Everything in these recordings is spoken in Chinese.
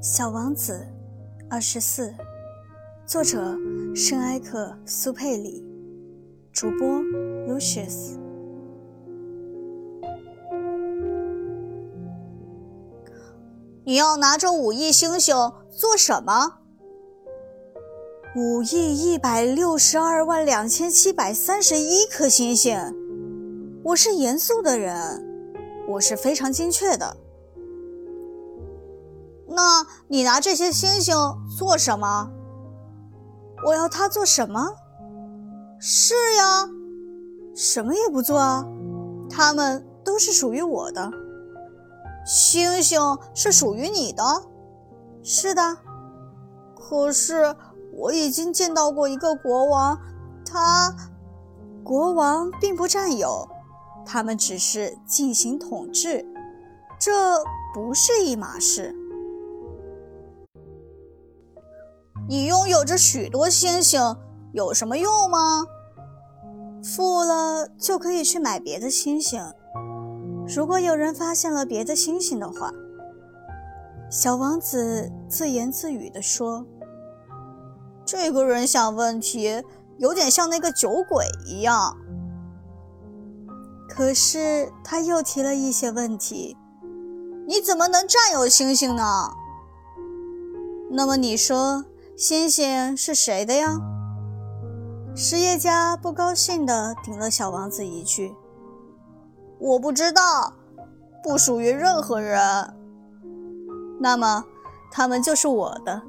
小王子，二十四，作者圣埃克苏佩里，主播 Lucius。你要拿着五亿星星做什么？五亿一百六十二万两千七百三十一颗星星。我是严肃的人，我是非常精确的。那你拿这些星星做什么？我要它做什么？是呀，什么也不做啊，它们都是属于我的。星星是属于你的？是的。可是我已经见到过一个国王，他国王并不占有，他们只是进行统治，这不是一码事。你拥有着许多星星，有什么用吗？富了就可以去买别的星星。如果有人发现了别的星星的话，小王子自言自语地说：“这个人想问题有点像那个酒鬼一样。”可是他又提了一些问题：“你怎么能占有星星呢？”那么你说？星星是谁的呀？实业家不高兴地顶了小王子一句：“我不知道，不属于任何人。那么，他们就是我的，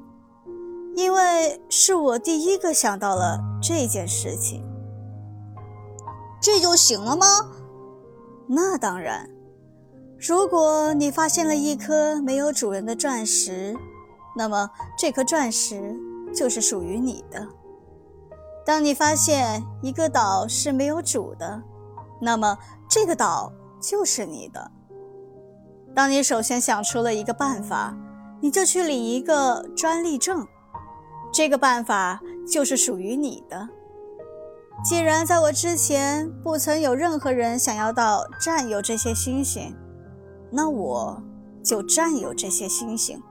因为是我第一个想到了这件事情。这就行了吗？那当然。如果你发现了一颗没有主人的钻石。”那么，这颗钻石就是属于你的。当你发现一个岛是没有主的，那么这个岛就是你的。当你首先想出了一个办法，你就去领一个专利证，这个办法就是属于你的。既然在我之前不曾有任何人想要到占有这些星星，那我就占有这些星星。